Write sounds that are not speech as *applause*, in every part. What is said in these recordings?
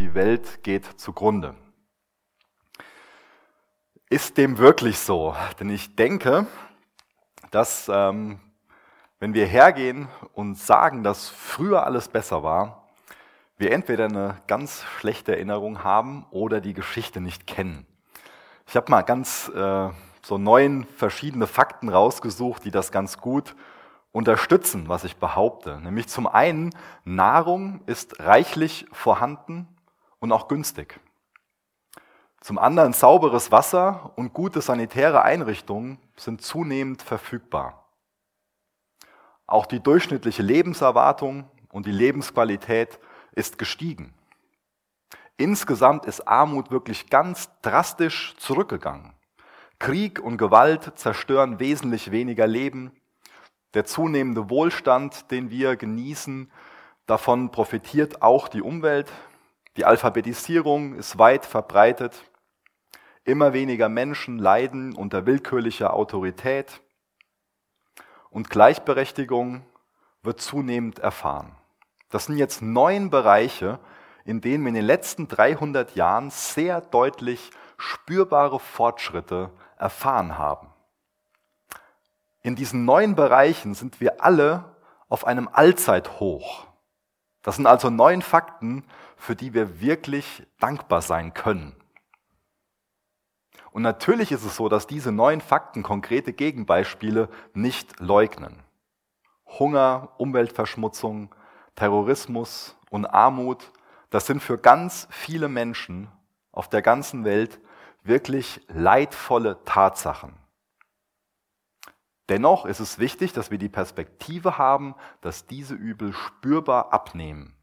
die Welt geht zugrunde. Ist dem wirklich so? Denn ich denke, dass ähm, wenn wir hergehen und sagen, dass früher alles besser war, wir entweder eine ganz schlechte Erinnerung haben oder die Geschichte nicht kennen. Ich habe mal ganz äh, so neun verschiedene Fakten rausgesucht, die das ganz gut unterstützen, was ich behaupte. Nämlich zum einen, Nahrung ist reichlich vorhanden und auch günstig. Zum anderen, sauberes Wasser und gute sanitäre Einrichtungen sind zunehmend verfügbar. Auch die durchschnittliche Lebenserwartung und die Lebensqualität ist gestiegen. Insgesamt ist Armut wirklich ganz drastisch zurückgegangen. Krieg und Gewalt zerstören wesentlich weniger Leben. Der zunehmende Wohlstand, den wir genießen, davon profitiert auch die Umwelt. Die Alphabetisierung ist weit verbreitet. Immer weniger Menschen leiden unter willkürlicher Autorität und Gleichberechtigung wird zunehmend erfahren. Das sind jetzt neun Bereiche, in denen wir in den letzten 300 Jahren sehr deutlich spürbare Fortschritte erfahren haben. In diesen neun Bereichen sind wir alle auf einem Allzeithoch. Das sind also neun Fakten, für die wir wirklich dankbar sein können. Und natürlich ist es so, dass diese neuen Fakten konkrete Gegenbeispiele nicht leugnen. Hunger, Umweltverschmutzung, Terrorismus und Armut, das sind für ganz viele Menschen auf der ganzen Welt wirklich leidvolle Tatsachen. Dennoch ist es wichtig, dass wir die Perspektive haben, dass diese Übel spürbar abnehmen.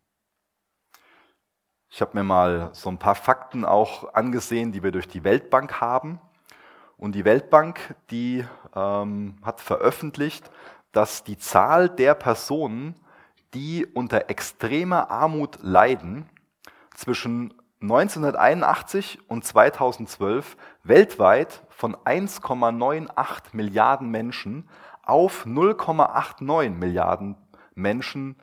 Ich habe mir mal so ein paar Fakten auch angesehen, die wir durch die Weltbank haben. Und die Weltbank, die ähm, hat veröffentlicht, dass die Zahl der Personen, die unter extremer Armut leiden, zwischen 1981 und 2012 weltweit von 1,98 Milliarden Menschen auf 0,89 Milliarden Menschen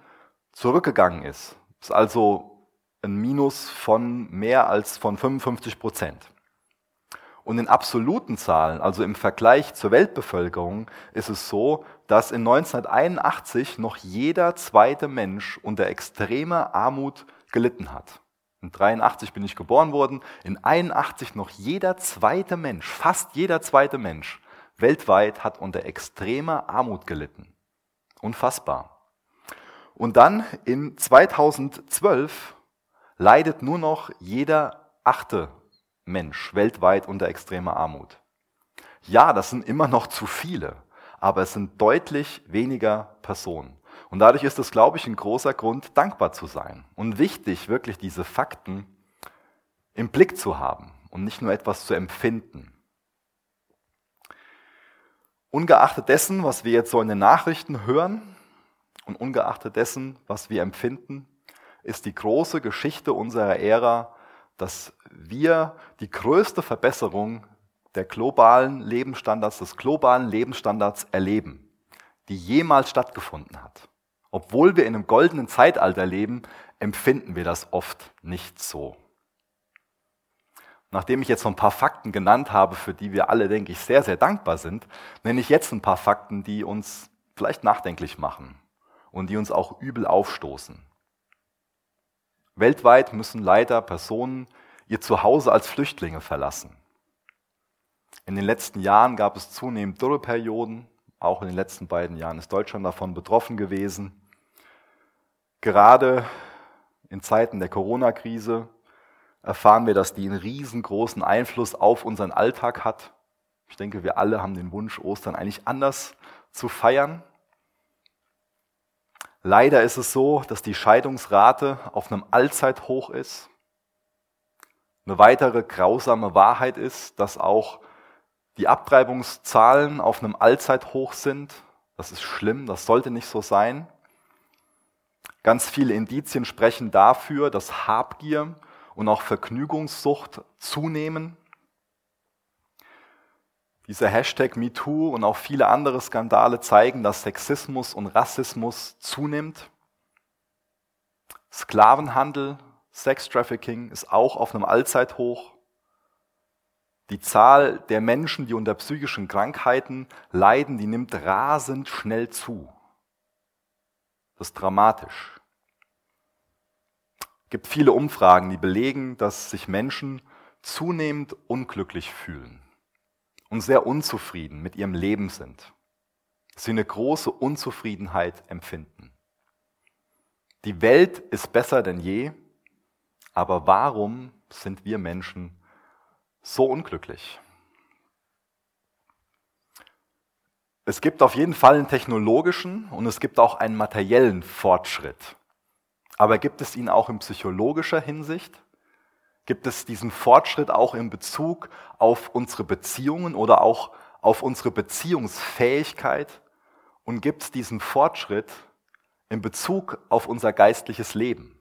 zurückgegangen ist. Das ist also ein Minus von mehr als von 55 Prozent. Und in absoluten Zahlen, also im Vergleich zur Weltbevölkerung, ist es so, dass in 1981 noch jeder zweite Mensch unter extremer Armut gelitten hat. In 83 bin ich geboren worden, in 81 noch jeder zweite Mensch, fast jeder zweite Mensch weltweit hat unter extremer Armut gelitten. Unfassbar. Und dann in 2012 leidet nur noch jeder achte Mensch weltweit unter extremer Armut. Ja, das sind immer noch zu viele, aber es sind deutlich weniger Personen. Und dadurch ist es, glaube ich, ein großer Grund, dankbar zu sein und wichtig, wirklich diese Fakten im Blick zu haben und nicht nur etwas zu empfinden. Ungeachtet dessen, was wir jetzt so in den Nachrichten hören und ungeachtet dessen, was wir empfinden, ist die große Geschichte unserer Ära, dass wir die größte Verbesserung der globalen Lebensstandards, des globalen Lebensstandards erleben, die jemals stattgefunden hat. Obwohl wir in einem goldenen Zeitalter leben, empfinden wir das oft nicht so. Nachdem ich jetzt so ein paar Fakten genannt habe, für die wir alle, denke ich, sehr, sehr dankbar sind, nenne ich jetzt ein paar Fakten, die uns vielleicht nachdenklich machen und die uns auch übel aufstoßen. Weltweit müssen leider Personen ihr Zuhause als Flüchtlinge verlassen. In den letzten Jahren gab es zunehmend Dürreperioden. Auch in den letzten beiden Jahren ist Deutschland davon betroffen gewesen. Gerade in Zeiten der Corona-Krise erfahren wir, dass die einen riesengroßen Einfluss auf unseren Alltag hat. Ich denke, wir alle haben den Wunsch, Ostern eigentlich anders zu feiern. Leider ist es so, dass die Scheidungsrate auf einem Allzeithoch ist. Eine weitere grausame Wahrheit ist, dass auch die Abtreibungszahlen auf einem Allzeithoch sind. Das ist schlimm, das sollte nicht so sein. Ganz viele Indizien sprechen dafür, dass Habgier und auch Vergnügungssucht zunehmen. Dieser Hashtag MeToo und auch viele andere Skandale zeigen, dass Sexismus und Rassismus zunimmt. Sklavenhandel Sextrafficking ist auch auf einem Allzeithoch. Die Zahl der Menschen, die unter psychischen Krankheiten leiden, die nimmt rasend schnell zu. Das ist dramatisch. Es gibt viele Umfragen, die belegen, dass sich Menschen zunehmend unglücklich fühlen und sehr unzufrieden mit ihrem Leben sind. Sie eine große Unzufriedenheit empfinden. Die Welt ist besser denn je, aber warum sind wir Menschen so unglücklich? Es gibt auf jeden Fall einen technologischen und es gibt auch einen materiellen Fortschritt. Aber gibt es ihn auch in psychologischer Hinsicht? Gibt es diesen Fortschritt auch in Bezug auf unsere Beziehungen oder auch auf unsere Beziehungsfähigkeit? Und gibt es diesen Fortschritt in Bezug auf unser geistliches Leben?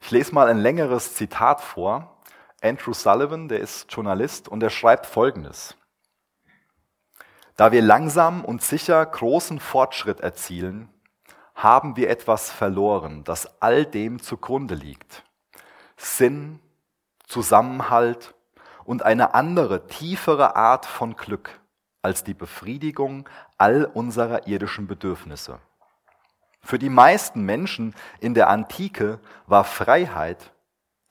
Ich lese mal ein längeres Zitat vor. Andrew Sullivan, der ist Journalist und er schreibt Folgendes. Da wir langsam und sicher großen Fortschritt erzielen, haben wir etwas verloren, das all dem zugrunde liegt. Sinn, Zusammenhalt und eine andere, tiefere Art von Glück als die Befriedigung all unserer irdischen Bedürfnisse. Für die meisten Menschen in der Antike war Freiheit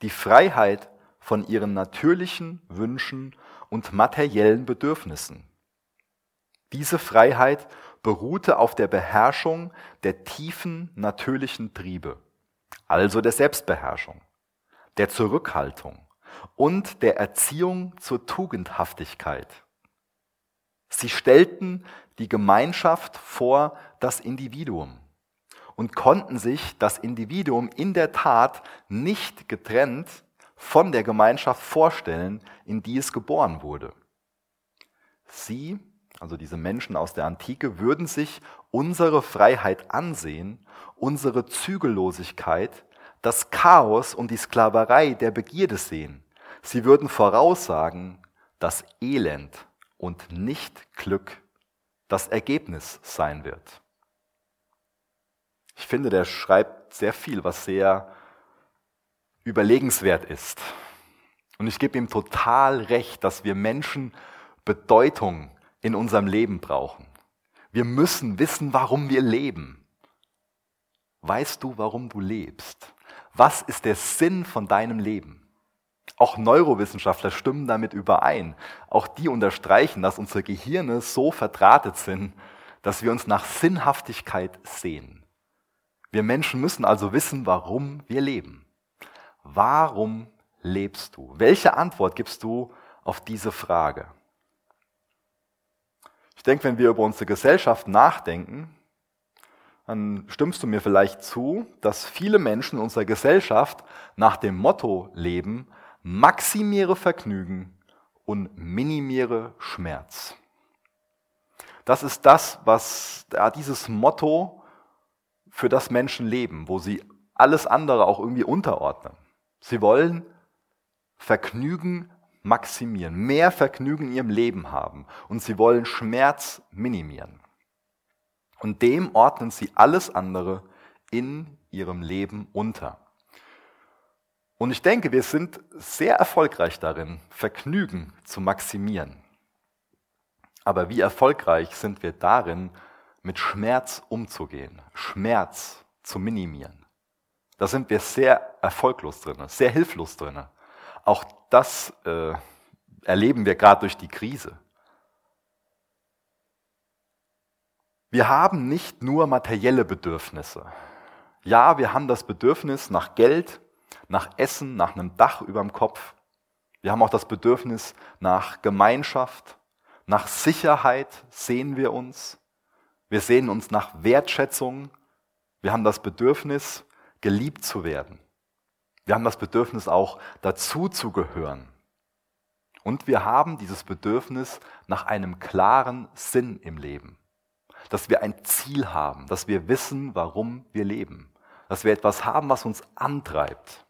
die Freiheit von ihren natürlichen Wünschen und materiellen Bedürfnissen. Diese Freiheit beruhte auf der Beherrschung der tiefen natürlichen Triebe, also der Selbstbeherrschung, der Zurückhaltung und der Erziehung zur Tugendhaftigkeit. Sie stellten die Gemeinschaft vor das Individuum und konnten sich das Individuum in der Tat nicht getrennt von der Gemeinschaft vorstellen, in die es geboren wurde. Sie also diese Menschen aus der Antike, würden sich unsere Freiheit ansehen, unsere Zügellosigkeit, das Chaos und die Sklaverei der Begierde sehen. Sie würden voraussagen, dass Elend und nicht Glück das Ergebnis sein wird. Ich finde, der schreibt sehr viel, was sehr überlegenswert ist. Und ich gebe ihm total recht, dass wir Menschen Bedeutung in unserem Leben brauchen. Wir müssen wissen, warum wir leben. Weißt du, warum du lebst? Was ist der Sinn von deinem Leben? Auch Neurowissenschaftler stimmen damit überein. Auch die unterstreichen, dass unsere Gehirne so verdrahtet sind, dass wir uns nach Sinnhaftigkeit sehen. Wir Menschen müssen also wissen, warum wir leben. Warum lebst du? Welche Antwort gibst du auf diese Frage? Ich denke, wenn wir über unsere Gesellschaft nachdenken, dann stimmst du mir vielleicht zu, dass viele Menschen in unserer Gesellschaft nach dem Motto leben, maximiere Vergnügen und minimiere Schmerz. Das ist das, was dieses Motto für das Menschen leben, wo sie alles andere auch irgendwie unterordnen. Sie wollen Vergnügen maximieren, mehr Vergnügen in ihrem Leben haben und sie wollen Schmerz minimieren. Und dem ordnen sie alles andere in ihrem Leben unter. Und ich denke, wir sind sehr erfolgreich darin, Vergnügen zu maximieren. Aber wie erfolgreich sind wir darin, mit Schmerz umzugehen, Schmerz zu minimieren? Da sind wir sehr erfolglos drin, sehr hilflos drin. Auch das äh, erleben wir gerade durch die Krise. Wir haben nicht nur materielle Bedürfnisse. Ja, wir haben das Bedürfnis nach Geld, nach Essen, nach einem Dach über dem Kopf. Wir haben auch das Bedürfnis nach Gemeinschaft, nach Sicherheit sehen wir uns. Wir sehen uns nach Wertschätzung. Wir haben das Bedürfnis, geliebt zu werden. Wir haben das Bedürfnis auch dazu zu gehören. Und wir haben dieses Bedürfnis nach einem klaren Sinn im Leben. Dass wir ein Ziel haben, dass wir wissen, warum wir leben. Dass wir etwas haben, was uns antreibt.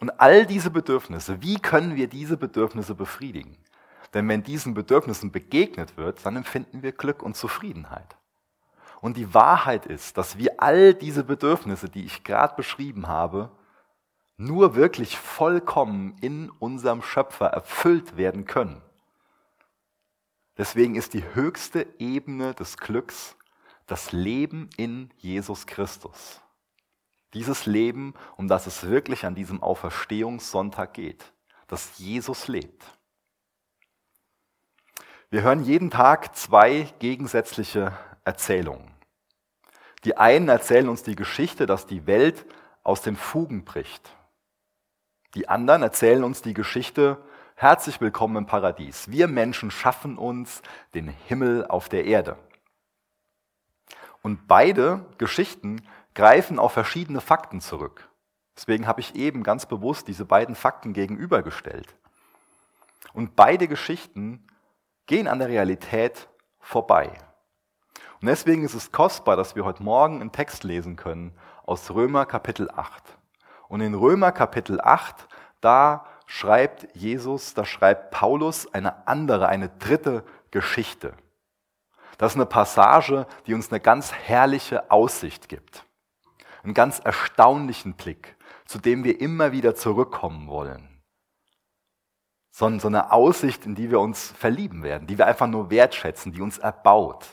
Und all diese Bedürfnisse, wie können wir diese Bedürfnisse befriedigen? Denn wenn diesen Bedürfnissen begegnet wird, dann empfinden wir Glück und Zufriedenheit. Und die Wahrheit ist, dass wir all diese Bedürfnisse, die ich gerade beschrieben habe, nur wirklich vollkommen in unserem Schöpfer erfüllt werden können. Deswegen ist die höchste Ebene des Glücks das Leben in Jesus Christus. Dieses Leben, um das es wirklich an diesem Auferstehungssonntag geht, dass Jesus lebt. Wir hören jeden Tag zwei gegensätzliche Erzählungen. Die einen erzählen uns die Geschichte, dass die Welt aus den Fugen bricht. Die anderen erzählen uns die Geschichte, herzlich willkommen im Paradies. Wir Menschen schaffen uns den Himmel auf der Erde. Und beide Geschichten greifen auf verschiedene Fakten zurück. Deswegen habe ich eben ganz bewusst diese beiden Fakten gegenübergestellt. Und beide Geschichten gehen an der Realität vorbei. Und deswegen ist es kostbar, dass wir heute Morgen einen Text lesen können aus Römer Kapitel 8. Und in Römer Kapitel 8, da schreibt Jesus, da schreibt Paulus eine andere, eine dritte Geschichte. Das ist eine Passage, die uns eine ganz herrliche Aussicht gibt. Einen ganz erstaunlichen Blick, zu dem wir immer wieder zurückkommen wollen so eine Aussicht, in die wir uns verlieben werden, die wir einfach nur wertschätzen, die uns erbaut.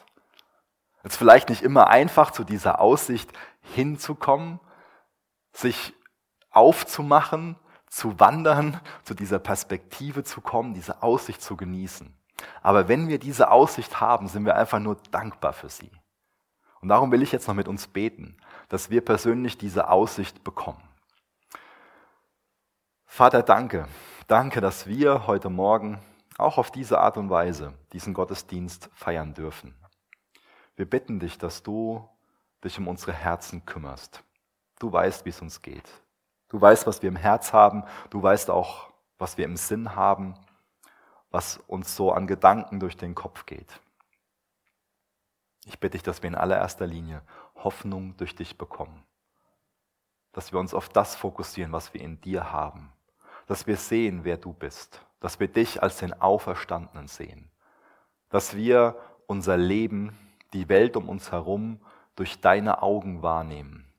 Es ist vielleicht nicht immer einfach, zu dieser Aussicht hinzukommen, sich aufzumachen, zu wandern, zu dieser Perspektive zu kommen, diese Aussicht zu genießen. Aber wenn wir diese Aussicht haben, sind wir einfach nur dankbar für sie. Und darum will ich jetzt noch mit uns beten, dass wir persönlich diese Aussicht bekommen. Vater, danke, Danke, dass wir heute Morgen auch auf diese Art und Weise diesen Gottesdienst feiern dürfen. Wir bitten dich, dass du dich um unsere Herzen kümmerst. Du weißt, wie es uns geht. Du weißt, was wir im Herz haben. Du weißt auch, was wir im Sinn haben, was uns so an Gedanken durch den Kopf geht. Ich bitte dich, dass wir in allererster Linie Hoffnung durch dich bekommen. Dass wir uns auf das fokussieren, was wir in dir haben dass wir sehen, wer du bist, dass wir dich als den Auferstandenen sehen, dass wir unser Leben, die Welt um uns herum durch deine Augen wahrnehmen.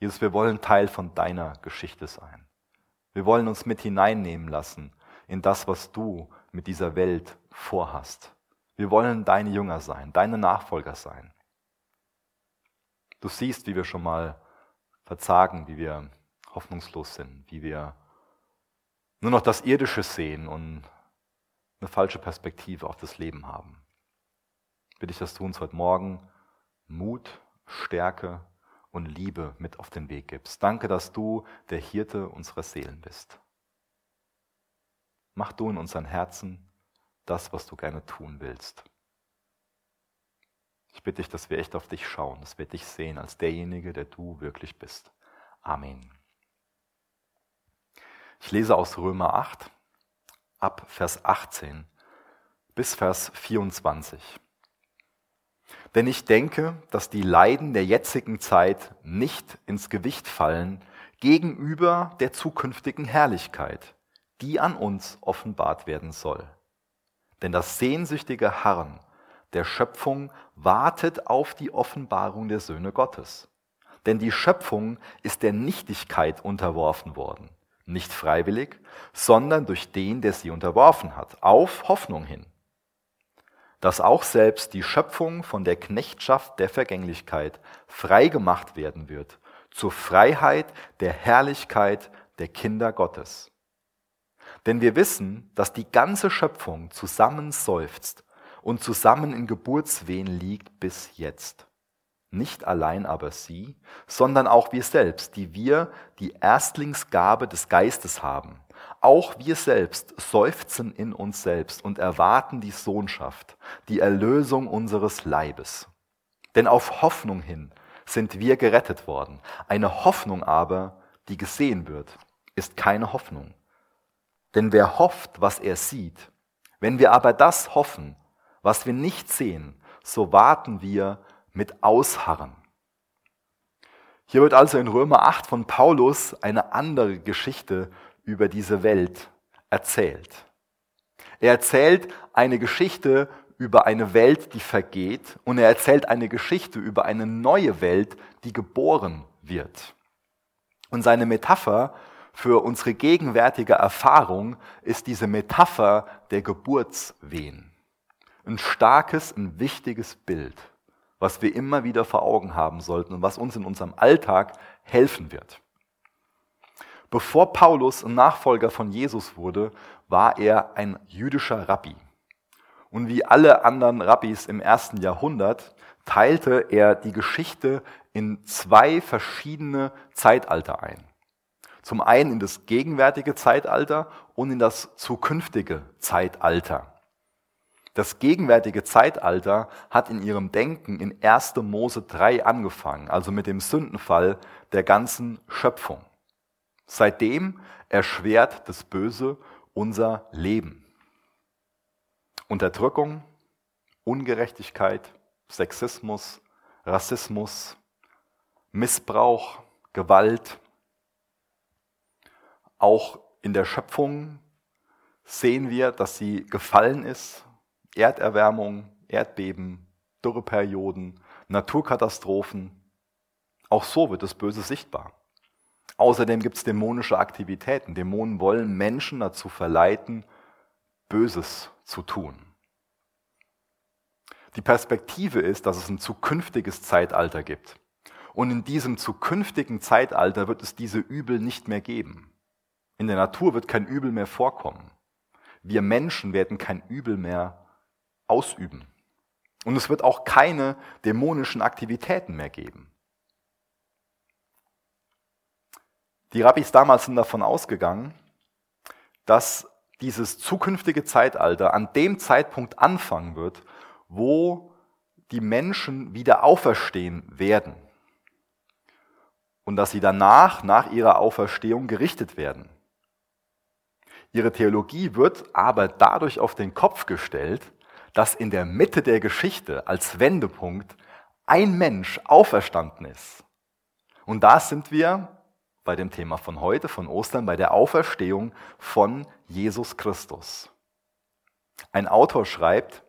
Jesus, wir wollen Teil von deiner Geschichte sein. Wir wollen uns mit hineinnehmen lassen in das, was du mit dieser Welt vorhast. Wir wollen deine Jünger sein, deine Nachfolger sein. Du siehst, wie wir schon mal verzagen, wie wir hoffnungslos sind, wie wir nur noch das Irdische sehen und eine falsche Perspektive auf das Leben haben. Bitte ich, dass du uns heute Morgen Mut, Stärke und Liebe mit auf den Weg gibst. Danke, dass du der Hirte unserer Seelen bist. Mach du in unseren Herzen das, was du gerne tun willst. Ich bitte dich, dass wir echt auf dich schauen, dass wir dich sehen als derjenige, der du wirklich bist. Amen. Ich lese aus Römer 8 ab Vers 18 bis Vers 24. Denn ich denke, dass die Leiden der jetzigen Zeit nicht ins Gewicht fallen gegenüber der zukünftigen Herrlichkeit, die an uns offenbart werden soll. Denn das sehnsüchtige Harren der Schöpfung wartet auf die Offenbarung der Söhne Gottes. Denn die Schöpfung ist der Nichtigkeit unterworfen worden nicht freiwillig, sondern durch den, der sie unterworfen hat, auf Hoffnung hin, dass auch selbst die Schöpfung von der Knechtschaft der Vergänglichkeit frei gemacht werden wird, zur Freiheit der Herrlichkeit der Kinder Gottes. Denn wir wissen, dass die ganze Schöpfung zusammen seufzt und zusammen in Geburtswehen liegt bis jetzt. Nicht allein aber sie, sondern auch wir selbst, die wir die Erstlingsgabe des Geistes haben. Auch wir selbst seufzen in uns selbst und erwarten die Sohnschaft, die Erlösung unseres Leibes. Denn auf Hoffnung hin sind wir gerettet worden. Eine Hoffnung aber, die gesehen wird, ist keine Hoffnung. Denn wer hofft, was er sieht, wenn wir aber das hoffen, was wir nicht sehen, so warten wir mit Ausharren. Hier wird also in Römer 8 von Paulus eine andere Geschichte über diese Welt erzählt. Er erzählt eine Geschichte über eine Welt, die vergeht und er erzählt eine Geschichte über eine neue Welt, die geboren wird. Und seine Metapher für unsere gegenwärtige Erfahrung ist diese Metapher der Geburtswehen. Ein starkes, ein wichtiges Bild, was wir immer wieder vor Augen haben sollten und was uns in unserem Alltag helfen wird. Bevor Paulus ein Nachfolger von Jesus wurde, war er ein jüdischer Rabbi. Und wie alle anderen Rabbis im ersten Jahrhundert teilte er die Geschichte in zwei verschiedene Zeitalter ein. Zum einen in das gegenwärtige Zeitalter und in das zukünftige Zeitalter. Das gegenwärtige Zeitalter hat in ihrem Denken in 1. Mose 3 angefangen, also mit dem Sündenfall der ganzen Schöpfung. Seitdem erschwert das Böse unser Leben. Unterdrückung, Ungerechtigkeit, Sexismus, Rassismus, Missbrauch, Gewalt. Auch in der Schöpfung sehen wir, dass sie gefallen ist. Erderwärmung, Erdbeben, Dürreperioden, Naturkatastrophen. Auch so wird das Böse sichtbar. Außerdem gibt es dämonische Aktivitäten. Dämonen wollen Menschen dazu verleiten, Böses zu tun. Die Perspektive ist, dass es ein zukünftiges Zeitalter gibt. Und in diesem zukünftigen Zeitalter wird es diese Übel nicht mehr geben. In der Natur wird kein Übel mehr vorkommen. Wir Menschen werden kein Übel mehr ausüben. Und es wird auch keine dämonischen Aktivitäten mehr geben. Die Rabbis damals sind davon ausgegangen, dass dieses zukünftige Zeitalter an dem Zeitpunkt anfangen wird, wo die Menschen wieder auferstehen werden und dass sie danach, nach ihrer Auferstehung, gerichtet werden. Ihre Theologie wird aber dadurch auf den Kopf gestellt, dass in der Mitte der Geschichte als Wendepunkt ein Mensch auferstanden ist. Und da sind wir bei dem Thema von heute, von Ostern, bei der Auferstehung von Jesus Christus. Ein Autor schreibt,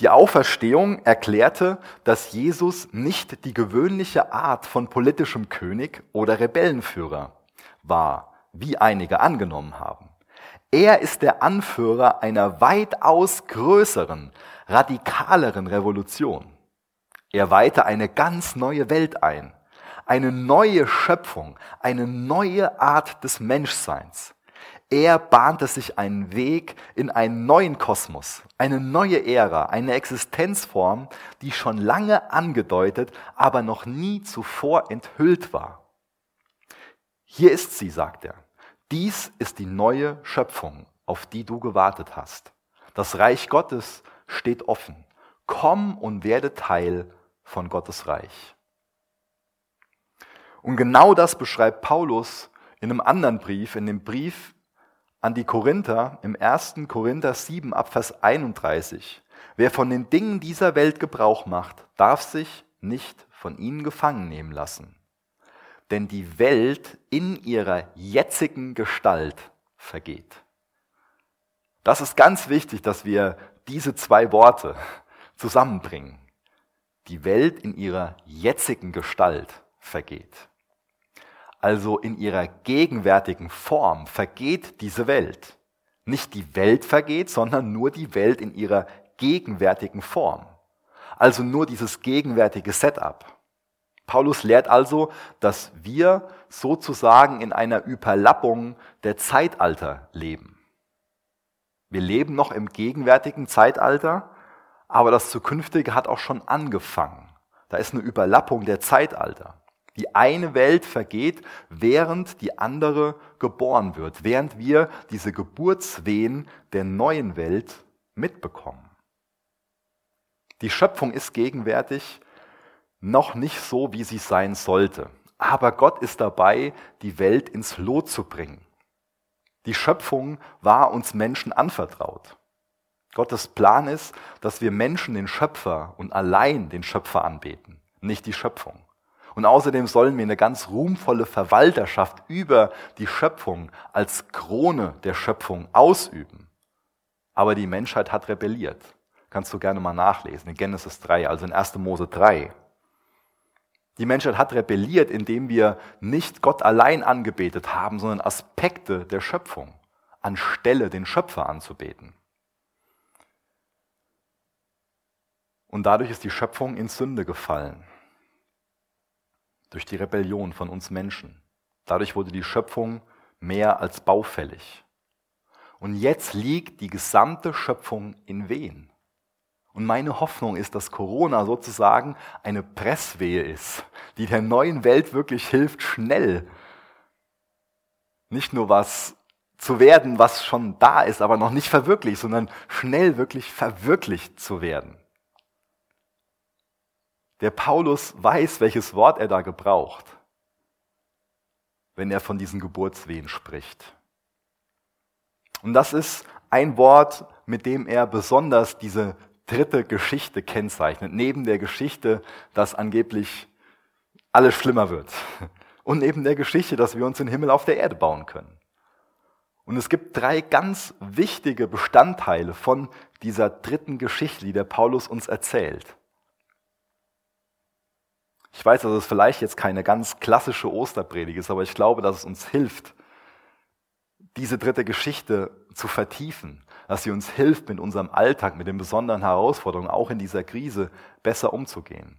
die Auferstehung erklärte, dass Jesus nicht die gewöhnliche Art von politischem König oder Rebellenführer war, wie einige angenommen haben. Er ist der Anführer einer weitaus größeren, radikaleren Revolution. Er weihte eine ganz neue Welt ein, eine neue Schöpfung, eine neue Art des Menschseins. Er bahnte sich einen Weg in einen neuen Kosmos, eine neue Ära, eine Existenzform, die schon lange angedeutet, aber noch nie zuvor enthüllt war. Hier ist sie, sagt er. Dies ist die neue Schöpfung, auf die du gewartet hast. Das Reich Gottes steht offen. Komm und werde Teil von Gottes Reich. Und genau das beschreibt Paulus in einem anderen Brief, in dem Brief an die Korinther im 1. Korinther 7 ab Vers 31. Wer von den Dingen dieser Welt Gebrauch macht, darf sich nicht von ihnen gefangen nehmen lassen. Denn die Welt in ihrer jetzigen Gestalt vergeht. Das ist ganz wichtig, dass wir diese zwei Worte zusammenbringen. Die Welt in ihrer jetzigen Gestalt vergeht also in ihrer gegenwärtigen Form, vergeht diese Welt. Nicht die Welt vergeht, sondern nur die Welt in ihrer gegenwärtigen Form. Also nur dieses gegenwärtige Setup. Paulus lehrt also, dass wir sozusagen in einer Überlappung der Zeitalter leben. Wir leben noch im gegenwärtigen Zeitalter, aber das Zukünftige hat auch schon angefangen. Da ist eine Überlappung der Zeitalter. Die eine Welt vergeht, während die andere geboren wird, während wir diese Geburtswehen der neuen Welt mitbekommen. Die Schöpfung ist gegenwärtig noch nicht so, wie sie sein sollte. Aber Gott ist dabei, die Welt ins Lot zu bringen. Die Schöpfung war uns Menschen anvertraut. Gottes Plan ist, dass wir Menschen den Schöpfer und allein den Schöpfer anbeten, nicht die Schöpfung. Und außerdem sollen wir eine ganz ruhmvolle Verwalterschaft über die Schöpfung als Krone der Schöpfung ausüben. Aber die Menschheit hat rebelliert. Kannst du gerne mal nachlesen, in Genesis 3, also in 1. Mose 3. Die Menschheit hat rebelliert, indem wir nicht Gott allein angebetet haben, sondern Aspekte der Schöpfung, anstelle den Schöpfer anzubeten. Und dadurch ist die Schöpfung in Sünde gefallen. Durch die Rebellion von uns Menschen. Dadurch wurde die Schöpfung mehr als baufällig. Und jetzt liegt die gesamte Schöpfung in Wehen. Und meine Hoffnung ist, dass Corona sozusagen eine Presswehe ist, die der neuen Welt wirklich hilft, schnell nicht nur was zu werden, was schon da ist, aber noch nicht verwirklicht, sondern schnell wirklich verwirklicht zu werden. Der Paulus weiß, welches Wort er da gebraucht, wenn er von diesen Geburtswehen spricht. Und das ist ein Wort, mit dem er besonders diese dritte Geschichte kennzeichnet, neben der Geschichte, dass angeblich alles schlimmer wird und neben der Geschichte, dass wir uns den Himmel auf der Erde bauen können. Und es gibt drei ganz wichtige Bestandteile von dieser dritten Geschichte, die der Paulus uns erzählt. Ich weiß, dass es vielleicht jetzt keine ganz klassische Osterpredigt ist, aber ich glaube, dass es uns hilft, diese dritte Geschichte zu vertiefen, dass sie uns hilft, mit unserem Alltag, mit den besonderen Herausforderungen, auch in dieser Krise, besser umzugehen.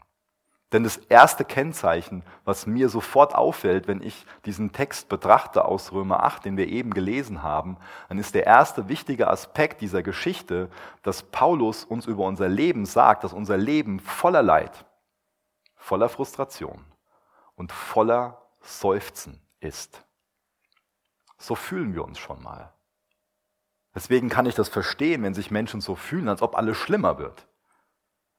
Denn das erste Kennzeichen, was mir sofort auffällt, wenn ich diesen Text betrachte aus Römer 8, den wir eben gelesen haben, dann ist der erste wichtige Aspekt dieser Geschichte, dass Paulus uns über unser Leben sagt, dass unser Leben voller Leid, voller Frustration und voller Seufzen ist. So fühlen wir uns schon mal. Deswegen kann ich das verstehen, wenn sich Menschen so fühlen, als ob alles schlimmer wird.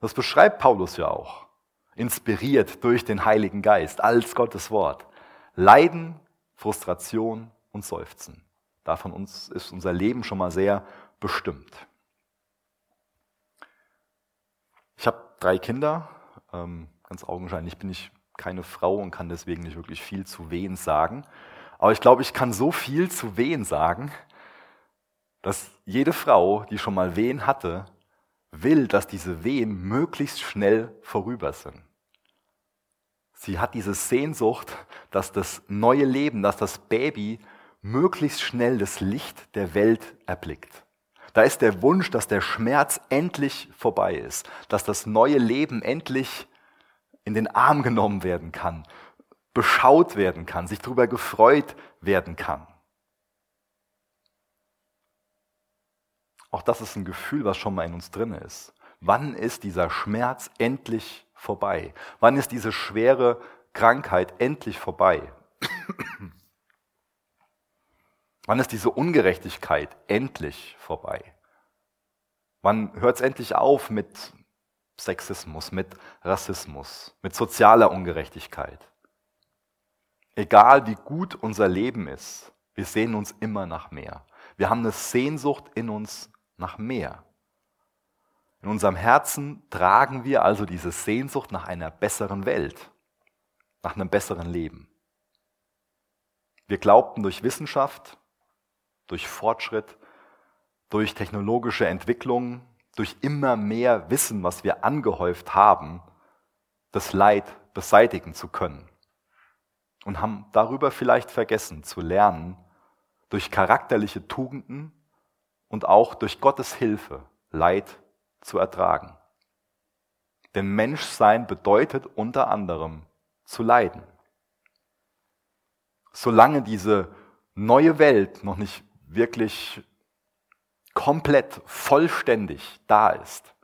Das beschreibt Paulus ja auch, inspiriert durch den Heiligen Geist als Gottes Wort. Leiden, Frustration und Seufzen. Davon uns ist unser Leben schon mal sehr bestimmt. Ich habe drei Kinder. Ähm, ganz augenscheinlich bin ich keine Frau und kann deswegen nicht wirklich viel zu wen sagen. Aber ich glaube, ich kann so viel zu Wehen sagen, dass jede Frau, die schon mal Wehen hatte, will, dass diese Wehen möglichst schnell vorüber sind. Sie hat diese Sehnsucht, dass das neue Leben, dass das Baby möglichst schnell das Licht der Welt erblickt. Da ist der Wunsch, dass der Schmerz endlich vorbei ist, dass das neue Leben endlich in den Arm genommen werden kann, beschaut werden kann, sich darüber gefreut werden kann. Auch das ist ein Gefühl, was schon mal in uns drin ist. Wann ist dieser Schmerz endlich vorbei? Wann ist diese schwere Krankheit endlich vorbei? *clears throat* Wann ist diese Ungerechtigkeit endlich vorbei? Wann hört es endlich auf mit Sexismus, mit Rassismus, mit sozialer Ungerechtigkeit? Egal wie gut unser Leben ist, wir sehen uns immer nach mehr. Wir haben eine Sehnsucht in uns nach mehr. In unserem Herzen tragen wir also diese Sehnsucht nach einer besseren Welt, nach einem besseren Leben. Wir glaubten durch Wissenschaft, durch Fortschritt, durch technologische Entwicklung, durch immer mehr Wissen, was wir angehäuft haben, das Leid beseitigen zu können und haben darüber vielleicht vergessen zu lernen, durch charakterliche Tugenden und auch durch Gottes Hilfe Leid zu ertragen. Denn Menschsein bedeutet unter anderem zu leiden. Solange diese neue Welt noch nicht wirklich komplett vollständig da ist,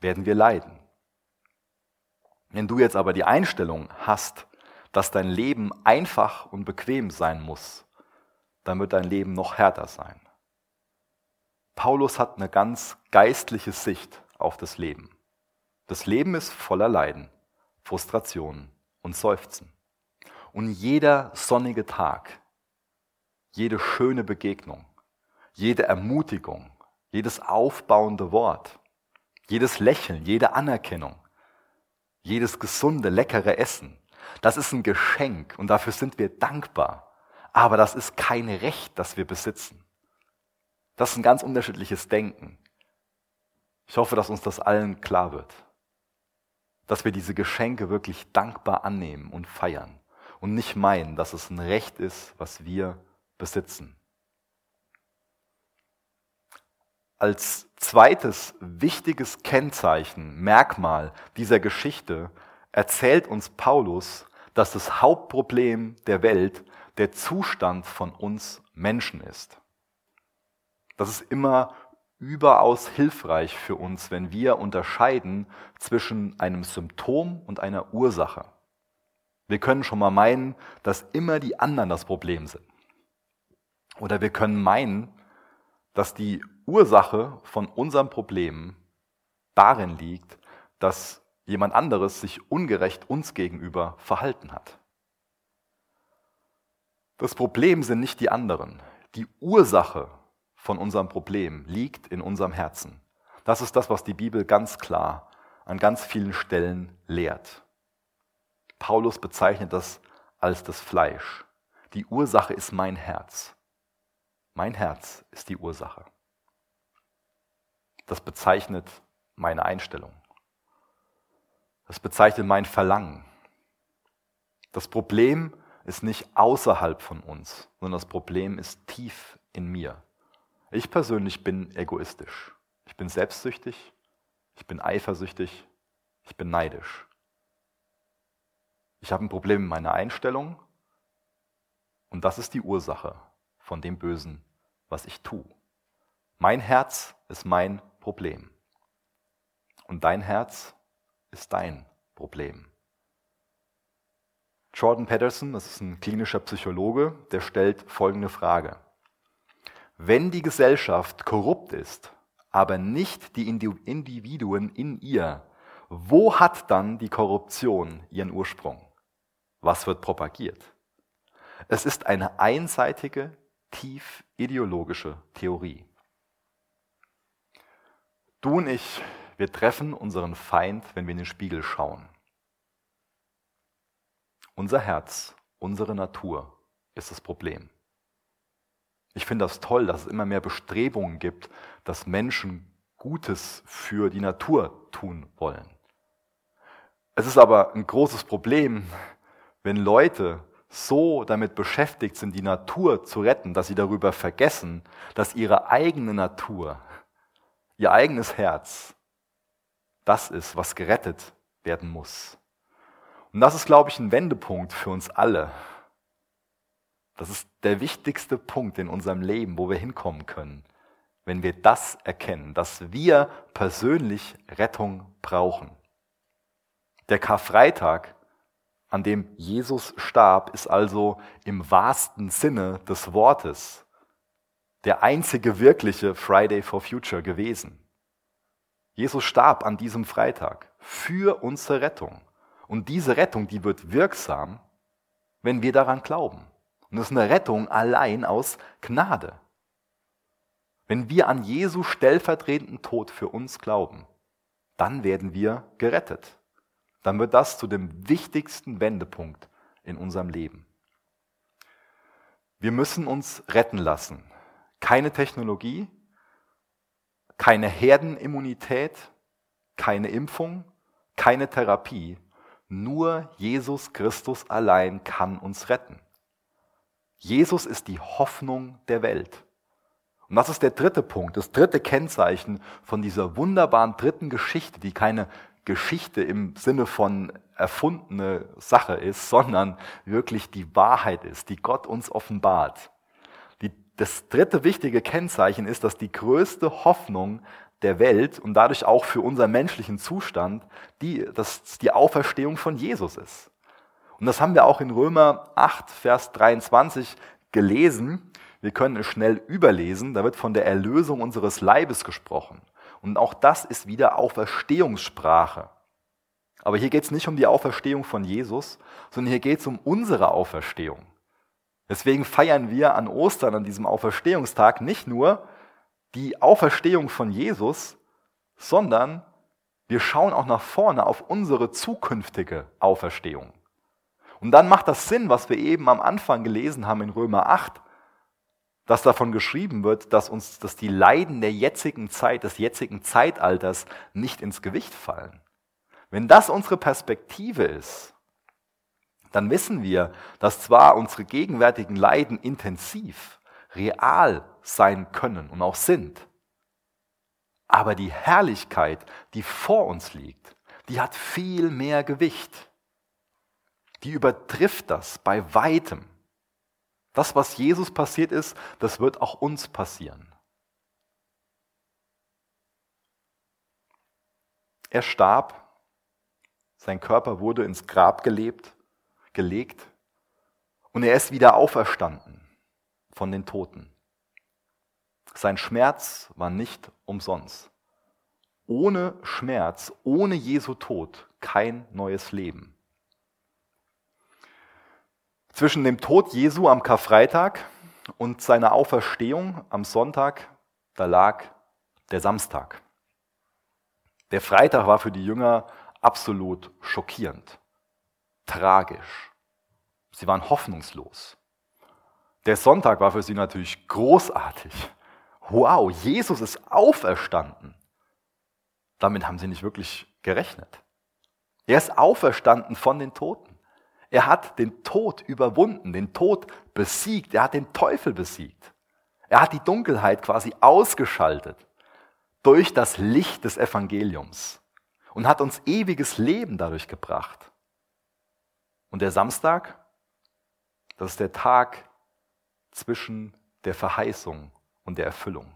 werden wir leiden. Wenn du jetzt aber die Einstellung hast, dass dein Leben einfach und bequem sein muss, dann wird dein Leben noch härter sein. Paulus hat eine ganz geistliche Sicht auf das Leben. Das Leben ist voller Leiden, Frustrationen und Seufzen. Und jeder sonnige Tag, jede schöne Begegnung, jede Ermutigung, jedes aufbauende Wort, jedes Lächeln, jede Anerkennung, jedes gesunde, leckere Essen, das ist ein Geschenk und dafür sind wir dankbar. Aber das ist kein Recht, das wir besitzen. Das ist ein ganz unterschiedliches Denken. Ich hoffe, dass uns das allen klar wird, dass wir diese Geschenke wirklich dankbar annehmen und feiern und nicht meinen, dass es ein Recht ist, was wir besitzen. Als zweites wichtiges Kennzeichen, Merkmal dieser Geschichte erzählt uns Paulus, dass das Hauptproblem der Welt der Zustand von uns Menschen ist. Das ist immer überaus hilfreich für uns, wenn wir unterscheiden zwischen einem Symptom und einer Ursache. Wir können schon mal meinen, dass immer die anderen das Problem sind. Oder wir können meinen, dass die Ursache von unserem Problem darin liegt, dass jemand anderes sich ungerecht uns gegenüber verhalten hat. Das Problem sind nicht die anderen. Die Ursache von unserem Problem liegt in unserem Herzen. Das ist das, was die Bibel ganz klar an ganz vielen Stellen lehrt. Paulus bezeichnet das als das Fleisch. Die Ursache ist mein Herz. Mein Herz ist die Ursache. Das bezeichnet meine Einstellung. Das bezeichnet mein Verlangen. Das Problem ist nicht außerhalb von uns, sondern das Problem ist tief in mir. Ich persönlich bin egoistisch. Ich bin selbstsüchtig, ich bin eifersüchtig, ich bin neidisch. Ich habe ein Problem mit meiner Einstellung und das ist die Ursache von dem Bösen, was ich tue. Mein Herz ist mein Problem und dein Herz ist dein Problem. Jordan Peterson, das ist ein klinischer Psychologe, der stellt folgende Frage. Wenn die Gesellschaft korrupt ist, aber nicht die Individuen in ihr, wo hat dann die Korruption ihren Ursprung? Was wird propagiert? Es ist eine einseitige, tief ideologische Theorie. Du und ich, wir treffen unseren Feind, wenn wir in den Spiegel schauen. Unser Herz, unsere Natur ist das Problem. Ich finde das toll, dass es immer mehr Bestrebungen gibt, dass Menschen Gutes für die Natur tun wollen. Es ist aber ein großes Problem, wenn Leute so damit beschäftigt sind, die Natur zu retten, dass sie darüber vergessen, dass ihre eigene Natur, ihr eigenes Herz, das ist, was gerettet werden muss. Und das ist, glaube ich, ein Wendepunkt für uns alle. Das ist der wichtigste Punkt in unserem Leben, wo wir hinkommen können, wenn wir das erkennen, dass wir persönlich Rettung brauchen. Der Karfreitag, an dem Jesus starb, ist also im wahrsten Sinne des Wortes der einzige wirkliche Friday for Future gewesen. Jesus starb an diesem Freitag für unsere Rettung. Und diese Rettung, die wird wirksam, wenn wir daran glauben. Und das ist eine Rettung allein aus Gnade. Wenn wir an Jesu stellvertretenden Tod für uns glauben, dann werden wir gerettet. Dann wird das zu dem wichtigsten Wendepunkt in unserem Leben. Wir müssen uns retten lassen. Keine Technologie, keine Herdenimmunität, keine Impfung, keine Therapie. Nur Jesus Christus allein kann uns retten. Jesus ist die Hoffnung der Welt. Und das ist der dritte Punkt, das dritte Kennzeichen von dieser wunderbaren dritten Geschichte, die keine Geschichte im Sinne von erfundene Sache ist, sondern wirklich die Wahrheit ist, die Gott uns offenbart. Das dritte wichtige Kennzeichen ist, dass die größte Hoffnung der Welt und dadurch auch für unseren menschlichen Zustand die, dass die Auferstehung von Jesus ist. Und das haben wir auch in Römer 8, Vers 23 gelesen. Wir können es schnell überlesen. Da wird von der Erlösung unseres Leibes gesprochen. Und auch das ist wieder Auferstehungssprache. Aber hier geht es nicht um die Auferstehung von Jesus, sondern hier geht es um unsere Auferstehung. Deswegen feiern wir an Ostern, an diesem Auferstehungstag, nicht nur die Auferstehung von Jesus, sondern wir schauen auch nach vorne auf unsere zukünftige Auferstehung. Und dann macht das Sinn, was wir eben am Anfang gelesen haben in Römer 8, dass davon geschrieben wird, dass uns dass die Leiden der jetzigen Zeit, des jetzigen Zeitalters nicht ins Gewicht fallen. Wenn das unsere Perspektive ist, dann wissen wir, dass zwar unsere gegenwärtigen Leiden intensiv, real sein können und auch sind, aber die Herrlichkeit, die vor uns liegt, die hat viel mehr Gewicht. Die übertrifft das bei weitem. Das, was Jesus passiert ist, das wird auch uns passieren. Er starb, sein Körper wurde ins Grab gelebt, gelegt und er ist wieder auferstanden von den Toten. Sein Schmerz war nicht umsonst. Ohne Schmerz, ohne Jesu Tod kein neues Leben. Zwischen dem Tod Jesu am Karfreitag und seiner Auferstehung am Sonntag, da lag der Samstag. Der Freitag war für die Jünger absolut schockierend, tragisch. Sie waren hoffnungslos. Der Sonntag war für sie natürlich großartig. Wow, Jesus ist auferstanden. Damit haben sie nicht wirklich gerechnet. Er ist auferstanden von den Toten. Er hat den Tod überwunden, den Tod besiegt, er hat den Teufel besiegt. Er hat die Dunkelheit quasi ausgeschaltet durch das Licht des Evangeliums und hat uns ewiges Leben dadurch gebracht. Und der Samstag, das ist der Tag zwischen der Verheißung und der Erfüllung.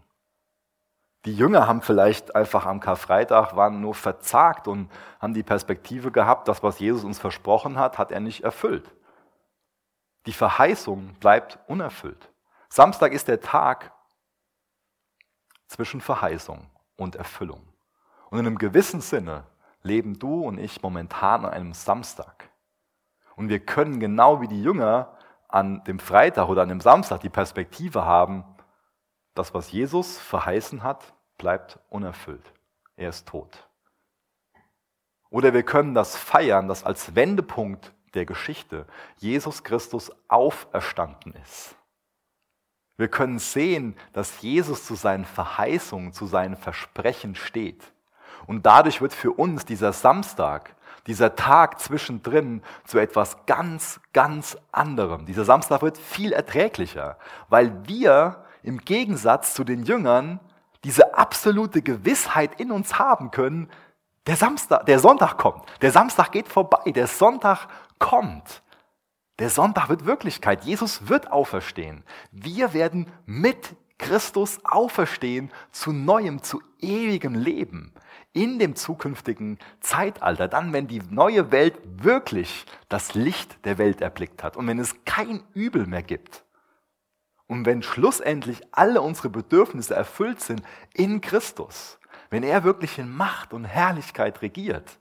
Die Jünger haben vielleicht einfach am Karfreitag waren nur verzagt und haben die Perspektive gehabt, das, was Jesus uns versprochen hat, hat er nicht erfüllt. Die Verheißung bleibt unerfüllt. Samstag ist der Tag zwischen Verheißung und Erfüllung. Und in einem gewissen Sinne leben du und ich momentan an einem Samstag. Und wir können genau wie die Jünger an dem Freitag oder an dem Samstag die Perspektive haben, das, was Jesus verheißen hat, bleibt unerfüllt. Er ist tot. Oder wir können das feiern, dass als Wendepunkt der Geschichte Jesus Christus auferstanden ist. Wir können sehen, dass Jesus zu seinen Verheißungen, zu seinen Versprechen steht. Und dadurch wird für uns dieser Samstag, dieser Tag zwischendrin zu etwas ganz, ganz anderem. Dieser Samstag wird viel erträglicher, weil wir im Gegensatz zu den Jüngern diese absolute Gewissheit in uns haben können, der Samstag, der Sonntag kommt. Der Samstag geht vorbei. Der Sonntag kommt. Der Sonntag wird Wirklichkeit. Jesus wird auferstehen. Wir werden mit Christus auferstehen zu neuem, zu ewigem Leben in dem zukünftigen Zeitalter, dann wenn die neue Welt wirklich das Licht der Welt erblickt hat und wenn es kein Übel mehr gibt. Und wenn schlussendlich alle unsere Bedürfnisse erfüllt sind in Christus, wenn er wirklich in Macht und Herrlichkeit regiert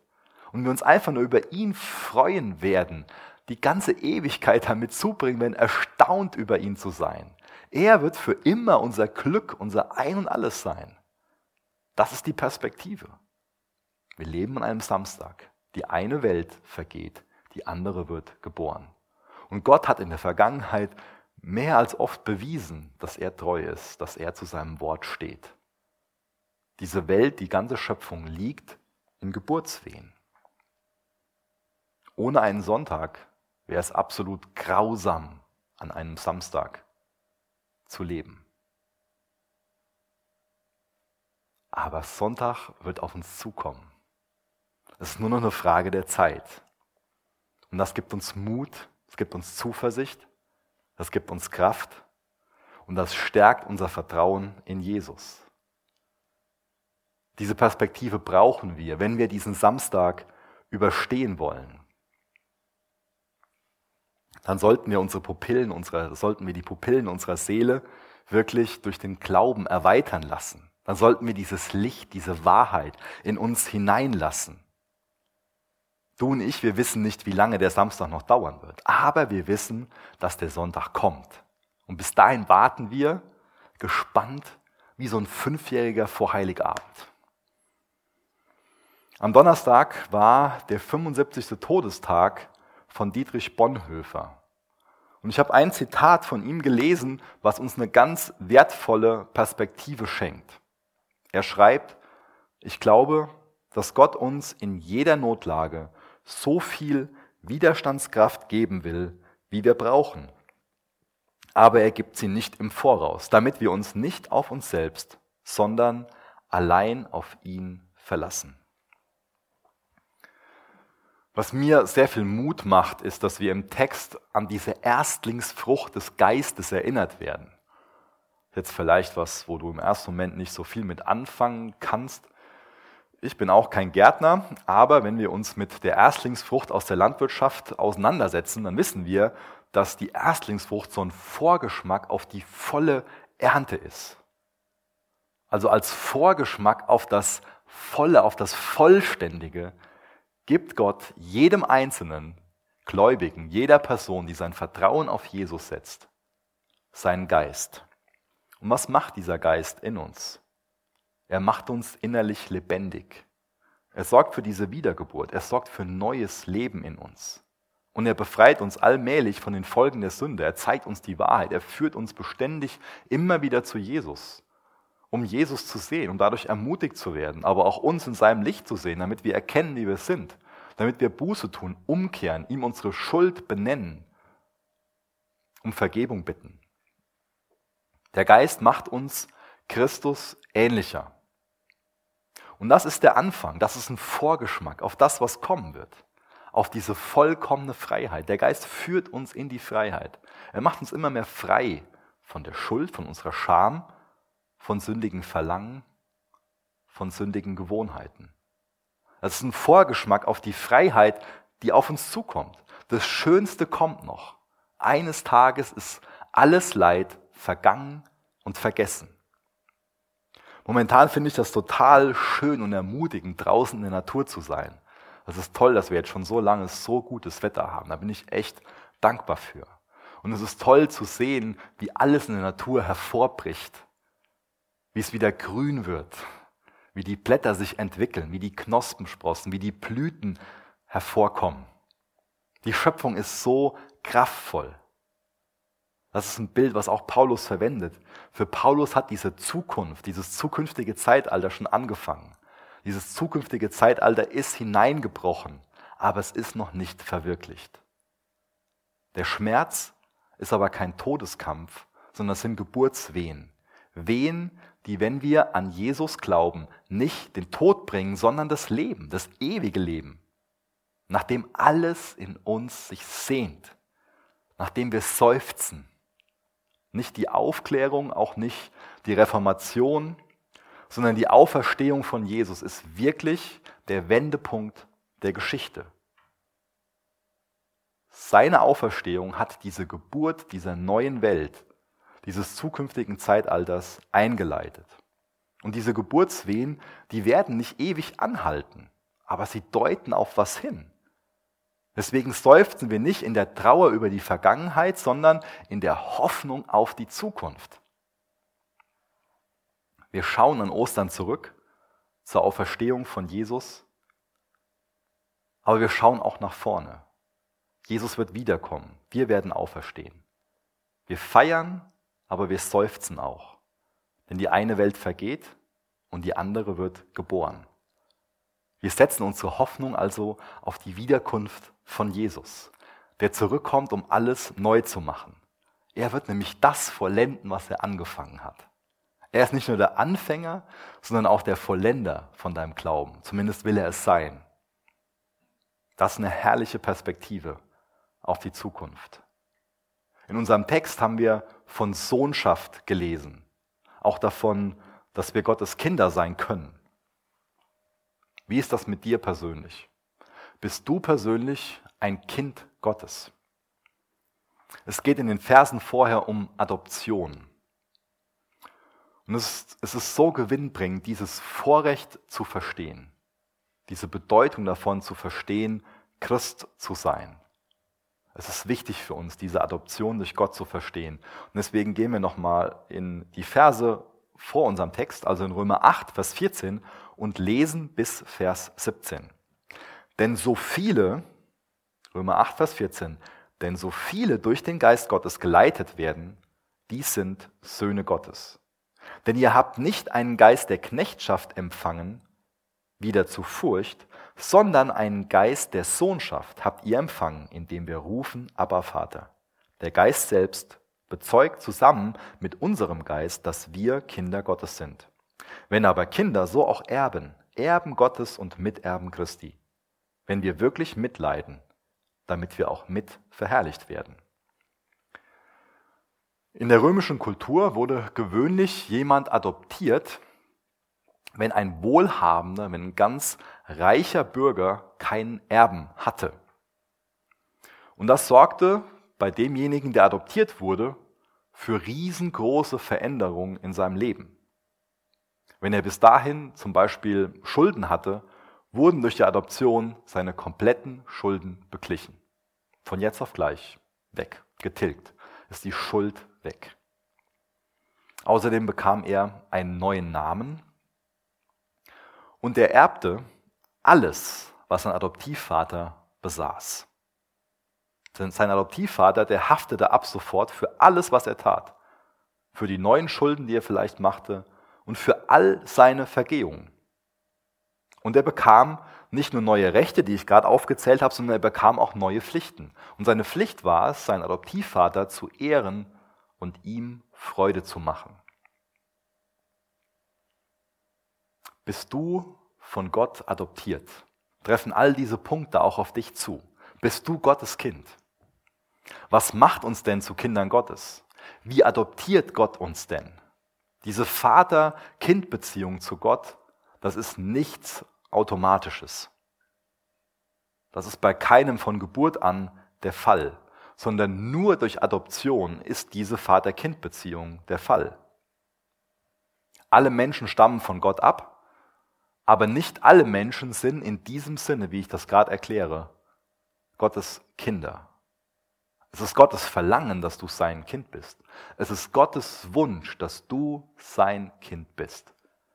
und wir uns einfach nur über ihn freuen werden, die ganze Ewigkeit damit zubringen werden, erstaunt über ihn zu sein. Er wird für immer unser Glück, unser Ein und alles sein. Das ist die Perspektive. Wir leben an einem Samstag. Die eine Welt vergeht, die andere wird geboren. Und Gott hat in der Vergangenheit mehr als oft bewiesen, dass er treu ist, dass er zu seinem Wort steht. Diese Welt, die ganze Schöpfung liegt in Geburtswehen. Ohne einen Sonntag wäre es absolut grausam, an einem Samstag zu leben. Aber Sonntag wird auf uns zukommen. Es ist nur noch eine Frage der Zeit. Und das gibt uns Mut, es gibt uns Zuversicht das gibt uns Kraft und das stärkt unser Vertrauen in Jesus. Diese Perspektive brauchen wir, wenn wir diesen Samstag überstehen wollen. Dann sollten wir unsere Pupillen, unsere, sollten wir die Pupillen unserer Seele wirklich durch den Glauben erweitern lassen. Dann sollten wir dieses Licht, diese Wahrheit in uns hineinlassen. Du und ich, wir wissen nicht, wie lange der Samstag noch dauern wird. Aber wir wissen, dass der Sonntag kommt. Und bis dahin warten wir gespannt wie so ein Fünfjähriger vor Heiligabend. Am Donnerstag war der 75. Todestag von Dietrich Bonhoeffer. Und ich habe ein Zitat von ihm gelesen, was uns eine ganz wertvolle Perspektive schenkt. Er schreibt, ich glaube, dass Gott uns in jeder Notlage so viel Widerstandskraft geben will, wie wir brauchen. Aber er gibt sie nicht im Voraus, damit wir uns nicht auf uns selbst, sondern allein auf ihn verlassen. Was mir sehr viel Mut macht, ist, dass wir im Text an diese Erstlingsfrucht des Geistes erinnert werden. Jetzt vielleicht was, wo du im ersten Moment nicht so viel mit anfangen kannst. Ich bin auch kein Gärtner, aber wenn wir uns mit der Erstlingsfrucht aus der Landwirtschaft auseinandersetzen, dann wissen wir, dass die Erstlingsfrucht so ein Vorgeschmack auf die volle Ernte ist. Also als Vorgeschmack auf das Volle, auf das Vollständige gibt Gott jedem Einzelnen, Gläubigen, jeder Person, die sein Vertrauen auf Jesus setzt, seinen Geist. Und was macht dieser Geist in uns? Er macht uns innerlich lebendig. Er sorgt für diese Wiedergeburt. Er sorgt für neues Leben in uns. Und er befreit uns allmählich von den Folgen der Sünde. Er zeigt uns die Wahrheit. Er führt uns beständig immer wieder zu Jesus, um Jesus zu sehen, um dadurch ermutigt zu werden, aber auch uns in seinem Licht zu sehen, damit wir erkennen, wie wir sind, damit wir Buße tun, umkehren, ihm unsere Schuld benennen, um Vergebung bitten. Der Geist macht uns Christus ähnlicher. Und das ist der Anfang, das ist ein Vorgeschmack auf das, was kommen wird auf diese vollkommene Freiheit. Der Geist führt uns in die Freiheit. Er macht uns immer mehr frei von der Schuld, von unserer Scham, von sündigen Verlangen, von sündigen Gewohnheiten. Das ist ein Vorgeschmack auf die Freiheit, die auf uns zukommt. Das Schönste kommt noch. Eines Tages ist alles Leid vergangen und vergessen. Momentan finde ich das total schön und ermutigend, draußen in der Natur zu sein. Das ist toll, dass wir jetzt schon so lange so gutes Wetter haben. Da bin ich echt dankbar für. Und es ist toll zu sehen, wie alles in der Natur hervorbricht, wie es wieder grün wird, wie die Blätter sich entwickeln, wie die Knospen sprossen, wie die Blüten hervorkommen. Die Schöpfung ist so kraftvoll. Das ist ein Bild, was auch Paulus verwendet. Für Paulus hat diese Zukunft, dieses zukünftige Zeitalter schon angefangen. Dieses zukünftige Zeitalter ist hineingebrochen, aber es ist noch nicht verwirklicht. Der Schmerz ist aber kein Todeskampf, sondern es sind Geburtswehen. Wehen, die, wenn wir an Jesus glauben, nicht den Tod bringen, sondern das Leben, das ewige Leben, nachdem alles in uns sich sehnt, nachdem wir seufzen. Nicht die Aufklärung, auch nicht die Reformation, sondern die Auferstehung von Jesus ist wirklich der Wendepunkt der Geschichte. Seine Auferstehung hat diese Geburt dieser neuen Welt, dieses zukünftigen Zeitalters eingeleitet. Und diese Geburtswehen, die werden nicht ewig anhalten, aber sie deuten auf was hin. Deswegen seufzen wir nicht in der Trauer über die Vergangenheit, sondern in der Hoffnung auf die Zukunft. Wir schauen an Ostern zurück, zur Auferstehung von Jesus, aber wir schauen auch nach vorne. Jesus wird wiederkommen, wir werden auferstehen. Wir feiern, aber wir seufzen auch, denn die eine Welt vergeht und die andere wird geboren. Wir setzen unsere Hoffnung also auf die Wiederkunft von Jesus, der zurückkommt, um alles neu zu machen. Er wird nämlich das vollenden, was er angefangen hat. Er ist nicht nur der Anfänger, sondern auch der Vollender von deinem Glauben. Zumindest will er es sein. Das ist eine herrliche Perspektive auf die Zukunft. In unserem Text haben wir von Sohnschaft gelesen, auch davon, dass wir Gottes Kinder sein können. Wie ist das mit dir persönlich? Bist du persönlich ein Kind Gottes? Es geht in den Versen vorher um Adoption. Und es ist, es ist so gewinnbringend, dieses Vorrecht zu verstehen, diese Bedeutung davon zu verstehen, Christ zu sein. Es ist wichtig für uns, diese Adoption durch Gott zu verstehen. Und deswegen gehen wir nochmal in die Verse vor unserem Text, also in Römer 8, Vers 14, und lesen bis Vers 17. Denn so viele, Römer 8, Vers 14, Denn so viele durch den Geist Gottes geleitet werden, die sind Söhne Gottes. Denn ihr habt nicht einen Geist der Knechtschaft empfangen, wieder zu Furcht, sondern einen Geist der Sohnschaft habt ihr empfangen, indem wir rufen, aber Vater. Der Geist selbst bezeugt zusammen mit unserem Geist, dass wir Kinder Gottes sind. Wenn aber Kinder, so auch Erben, Erben Gottes und Miterben Christi. Wenn wir wirklich mitleiden, damit wir auch mit verherrlicht werden. In der römischen Kultur wurde gewöhnlich jemand adoptiert, wenn ein wohlhabender, wenn ein ganz reicher Bürger keinen Erben hatte. Und das sorgte bei demjenigen, der adoptiert wurde, für riesengroße Veränderungen in seinem Leben. Wenn er bis dahin zum Beispiel Schulden hatte, wurden durch die Adoption seine kompletten Schulden beglichen. Von jetzt auf gleich weg, getilgt, ist die Schuld weg. Außerdem bekam er einen neuen Namen und er erbte alles, was sein Adoptivvater besaß. Sein Adoptivvater, der haftete ab sofort für alles, was er tat. Für die neuen Schulden, die er vielleicht machte und für all seine Vergehungen. Und er bekam nicht nur neue Rechte, die ich gerade aufgezählt habe, sondern er bekam auch neue Pflichten. Und seine Pflicht war es, seinen Adoptivvater zu ehren und ihm Freude zu machen. Bist du von Gott adoptiert? Treffen all diese Punkte auch auf dich zu? Bist du Gottes Kind? Was macht uns denn zu Kindern Gottes? Wie adoptiert Gott uns denn? Diese Vater-Kind-Beziehung zu Gott, das ist nichts Automatisches. Das ist bei keinem von Geburt an der Fall sondern nur durch Adoption ist diese Vater-Kind-Beziehung der Fall. Alle Menschen stammen von Gott ab, aber nicht alle Menschen sind in diesem Sinne, wie ich das gerade erkläre, Gottes Kinder. Es ist Gottes Verlangen, dass du sein Kind bist. Es ist Gottes Wunsch, dass du sein Kind bist.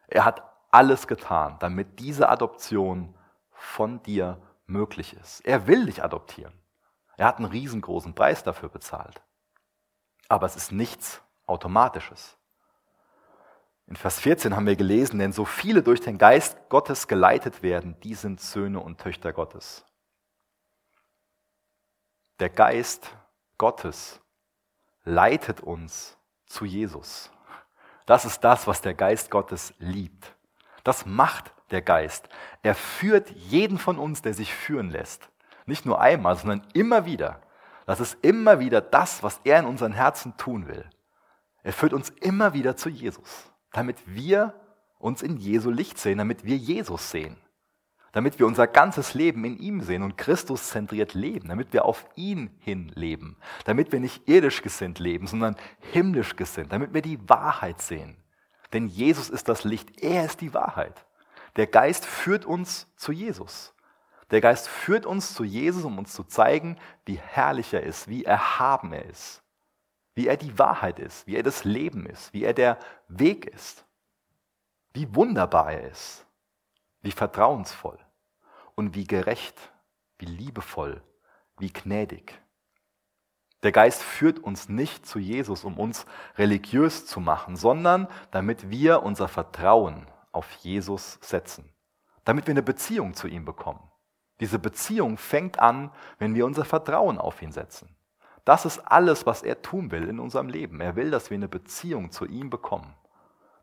Er hat alles getan, damit diese Adoption von dir möglich ist. Er will dich adoptieren. Er hat einen riesengroßen Preis dafür bezahlt. Aber es ist nichts Automatisches. In Vers 14 haben wir gelesen, denn so viele durch den Geist Gottes geleitet werden, die sind Söhne und Töchter Gottes. Der Geist Gottes leitet uns zu Jesus. Das ist das, was der Geist Gottes liebt. Das macht der Geist. Er führt jeden von uns, der sich führen lässt. Nicht nur einmal, sondern immer wieder. Das ist immer wieder das, was er in unseren Herzen tun will. Er führt uns immer wieder zu Jesus, damit wir uns in Jesu Licht sehen, damit wir Jesus sehen, damit wir unser ganzes Leben in ihm sehen und Christus zentriert leben, damit wir auf ihn hin leben, damit wir nicht irdisch gesinnt leben, sondern himmlisch gesinnt, damit wir die Wahrheit sehen. Denn Jesus ist das Licht, er ist die Wahrheit. Der Geist führt uns zu Jesus. Der Geist führt uns zu Jesus, um uns zu zeigen, wie herrlich er ist, wie erhaben er ist, wie er die Wahrheit ist, wie er das Leben ist, wie er der Weg ist, wie wunderbar er ist, wie vertrauensvoll und wie gerecht, wie liebevoll, wie gnädig. Der Geist führt uns nicht zu Jesus, um uns religiös zu machen, sondern damit wir unser Vertrauen auf Jesus setzen, damit wir eine Beziehung zu ihm bekommen. Diese Beziehung fängt an, wenn wir unser Vertrauen auf ihn setzen. Das ist alles, was er tun will in unserem Leben. Er will, dass wir eine Beziehung zu ihm bekommen.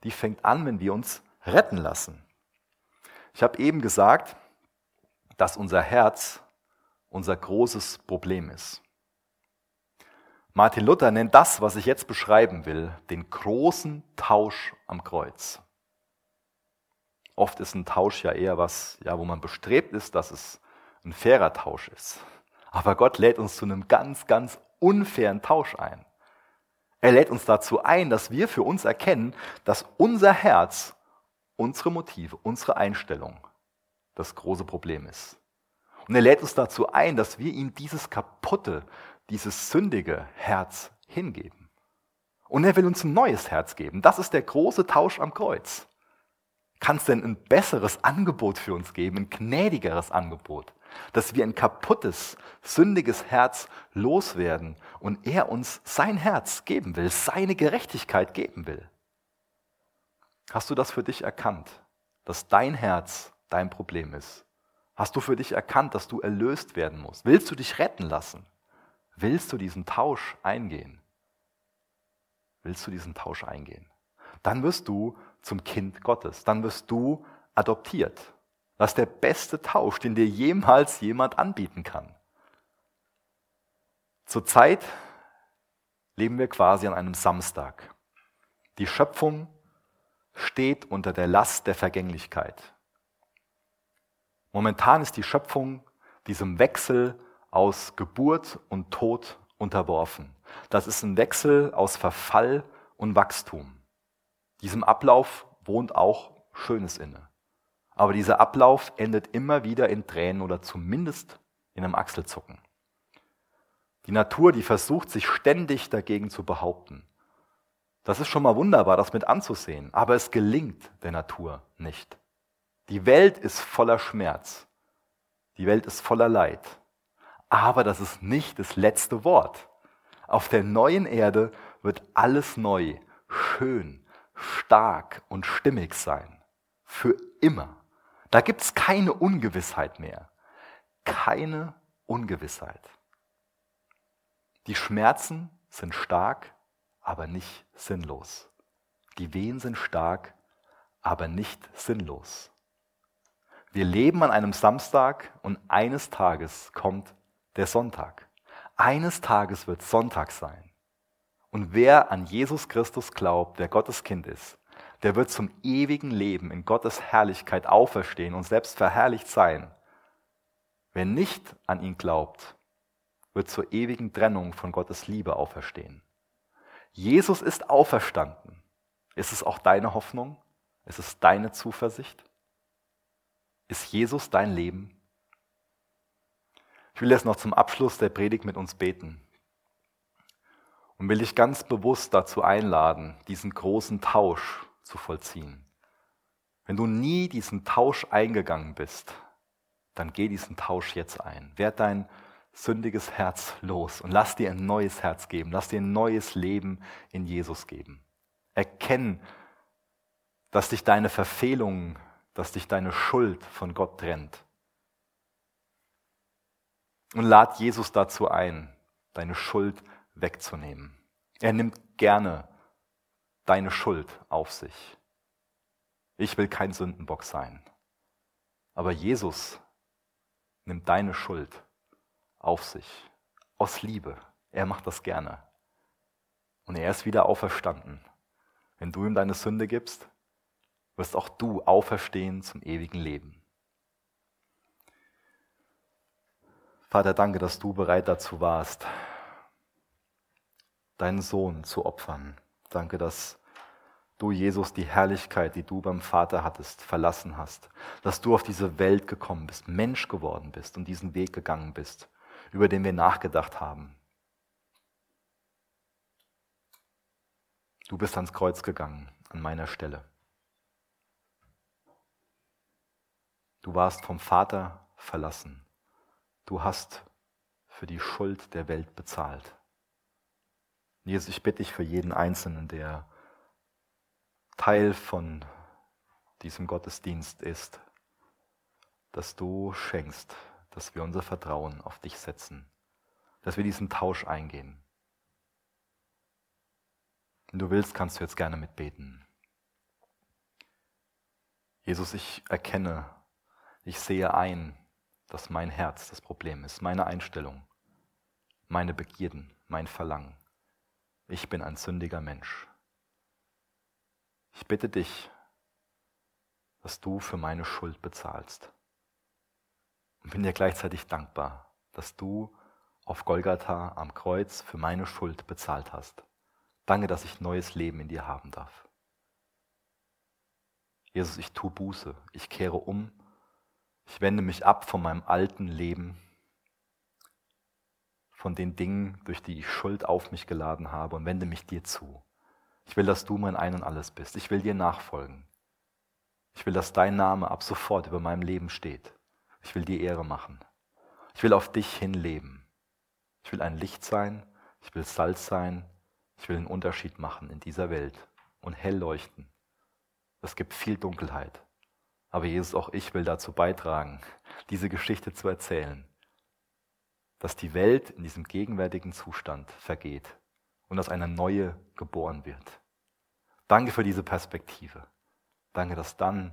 Die fängt an, wenn wir uns retten lassen. Ich habe eben gesagt, dass unser Herz unser großes Problem ist. Martin Luther nennt das, was ich jetzt beschreiben will, den großen Tausch am Kreuz. Oft ist ein Tausch ja eher was, ja, wo man bestrebt ist, dass es ein fairer Tausch ist. Aber Gott lädt uns zu einem ganz, ganz unfairen Tausch ein. Er lädt uns dazu ein, dass wir für uns erkennen, dass unser Herz, unsere Motive, unsere Einstellung das große Problem ist. Und er lädt uns dazu ein, dass wir ihm dieses kaputte, dieses sündige Herz hingeben. Und er will uns ein neues Herz geben. Das ist der große Tausch am Kreuz. Kann es denn ein besseres Angebot für uns geben, ein gnädigeres Angebot? dass wir ein kaputtes, sündiges Herz loswerden und er uns sein Herz geben will, seine Gerechtigkeit geben will. Hast du das für dich erkannt, dass dein Herz dein Problem ist? Hast du für dich erkannt, dass du erlöst werden musst? Willst du dich retten lassen? Willst du diesen Tausch eingehen? Willst du diesen Tausch eingehen? Dann wirst du zum Kind Gottes. Dann wirst du adoptiert. Das ist der beste Tausch, den dir jemals jemand anbieten kann. Zurzeit leben wir quasi an einem Samstag. Die Schöpfung steht unter der Last der Vergänglichkeit. Momentan ist die Schöpfung diesem Wechsel aus Geburt und Tod unterworfen. Das ist ein Wechsel aus Verfall und Wachstum. Diesem Ablauf wohnt auch Schönes inne. Aber dieser Ablauf endet immer wieder in Tränen oder zumindest in einem Achselzucken. Die Natur, die versucht sich ständig dagegen zu behaupten. Das ist schon mal wunderbar, das mit anzusehen, aber es gelingt der Natur nicht. Die Welt ist voller Schmerz. Die Welt ist voller Leid. Aber das ist nicht das letzte Wort. Auf der neuen Erde wird alles neu, schön, stark und stimmig sein. Für immer. Da gibt es keine Ungewissheit mehr. Keine Ungewissheit. Die Schmerzen sind stark, aber nicht sinnlos. Die Wehen sind stark, aber nicht sinnlos. Wir leben an einem Samstag und eines Tages kommt der Sonntag. Eines Tages wird Sonntag sein. Und wer an Jesus Christus glaubt, der Gottes Kind ist, der wird zum ewigen Leben in Gottes Herrlichkeit auferstehen und selbst verherrlicht sein. Wer nicht an ihn glaubt, wird zur ewigen Trennung von Gottes Liebe auferstehen. Jesus ist auferstanden. Ist es auch deine Hoffnung? Ist es deine Zuversicht? Ist Jesus dein Leben? Ich will jetzt noch zum Abschluss der Predigt mit uns beten und will dich ganz bewusst dazu einladen, diesen großen Tausch zu vollziehen. Wenn du nie diesen Tausch eingegangen bist, dann geh diesen Tausch jetzt ein. Werd dein sündiges Herz los und lass dir ein neues Herz geben, lass dir ein neues Leben in Jesus geben. Erkenn, dass dich deine Verfehlungen, dass dich deine Schuld von Gott trennt. Und lad Jesus dazu ein, deine Schuld wegzunehmen. Er nimmt gerne deine Schuld auf sich. Ich will kein Sündenbock sein. Aber Jesus nimmt deine Schuld auf sich, aus Liebe. Er macht das gerne. Und er ist wieder auferstanden. Wenn du ihm deine Sünde gibst, wirst auch du auferstehen zum ewigen Leben. Vater, danke, dass du bereit dazu warst, deinen Sohn zu opfern. Danke, dass du, Jesus, die Herrlichkeit, die du beim Vater hattest, verlassen hast. Dass du auf diese Welt gekommen bist, Mensch geworden bist und diesen Weg gegangen bist über den wir nachgedacht haben. Du bist ans Kreuz gegangen, an meiner Stelle. Du warst vom Vater verlassen. Du hast für die Schuld der Welt bezahlt. Jesus, ich bitte dich für jeden Einzelnen, der Teil von diesem Gottesdienst ist, dass du schenkst, dass wir unser Vertrauen auf dich setzen, dass wir diesen Tausch eingehen. Wenn du willst, kannst du jetzt gerne mitbeten. Jesus, ich erkenne, ich sehe ein, dass mein Herz das Problem ist, meine Einstellung, meine Begierden, mein Verlangen. Ich bin ein sündiger Mensch. Ich bitte dich, dass du für meine Schuld bezahlst. Und bin dir gleichzeitig dankbar, dass du auf Golgatha am Kreuz für meine Schuld bezahlt hast. Danke, dass ich neues Leben in dir haben darf. Jesus, ich tue Buße, ich kehre um, ich wende mich ab von meinem alten Leben, von den Dingen, durch die ich Schuld auf mich geladen habe und wende mich dir zu. Ich will, dass du mein Ein und alles bist. Ich will dir nachfolgen. Ich will, dass dein Name ab sofort über meinem Leben steht. Ich will dir Ehre machen. Ich will auf dich hinleben. Ich will ein Licht sein, ich will Salz sein, ich will einen Unterschied machen in dieser Welt und hell leuchten. Es gibt viel Dunkelheit. Aber Jesus, auch ich will dazu beitragen, diese Geschichte zu erzählen, dass die Welt in diesem gegenwärtigen Zustand vergeht und dass eine neue geboren wird. Danke für diese Perspektive. Danke, dass dann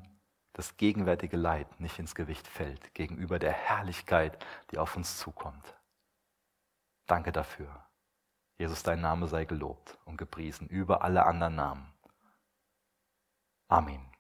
das gegenwärtige Leid nicht ins Gewicht fällt gegenüber der Herrlichkeit, die auf uns zukommt. Danke dafür. Jesus, dein Name sei gelobt und gepriesen über alle anderen Namen. Amen.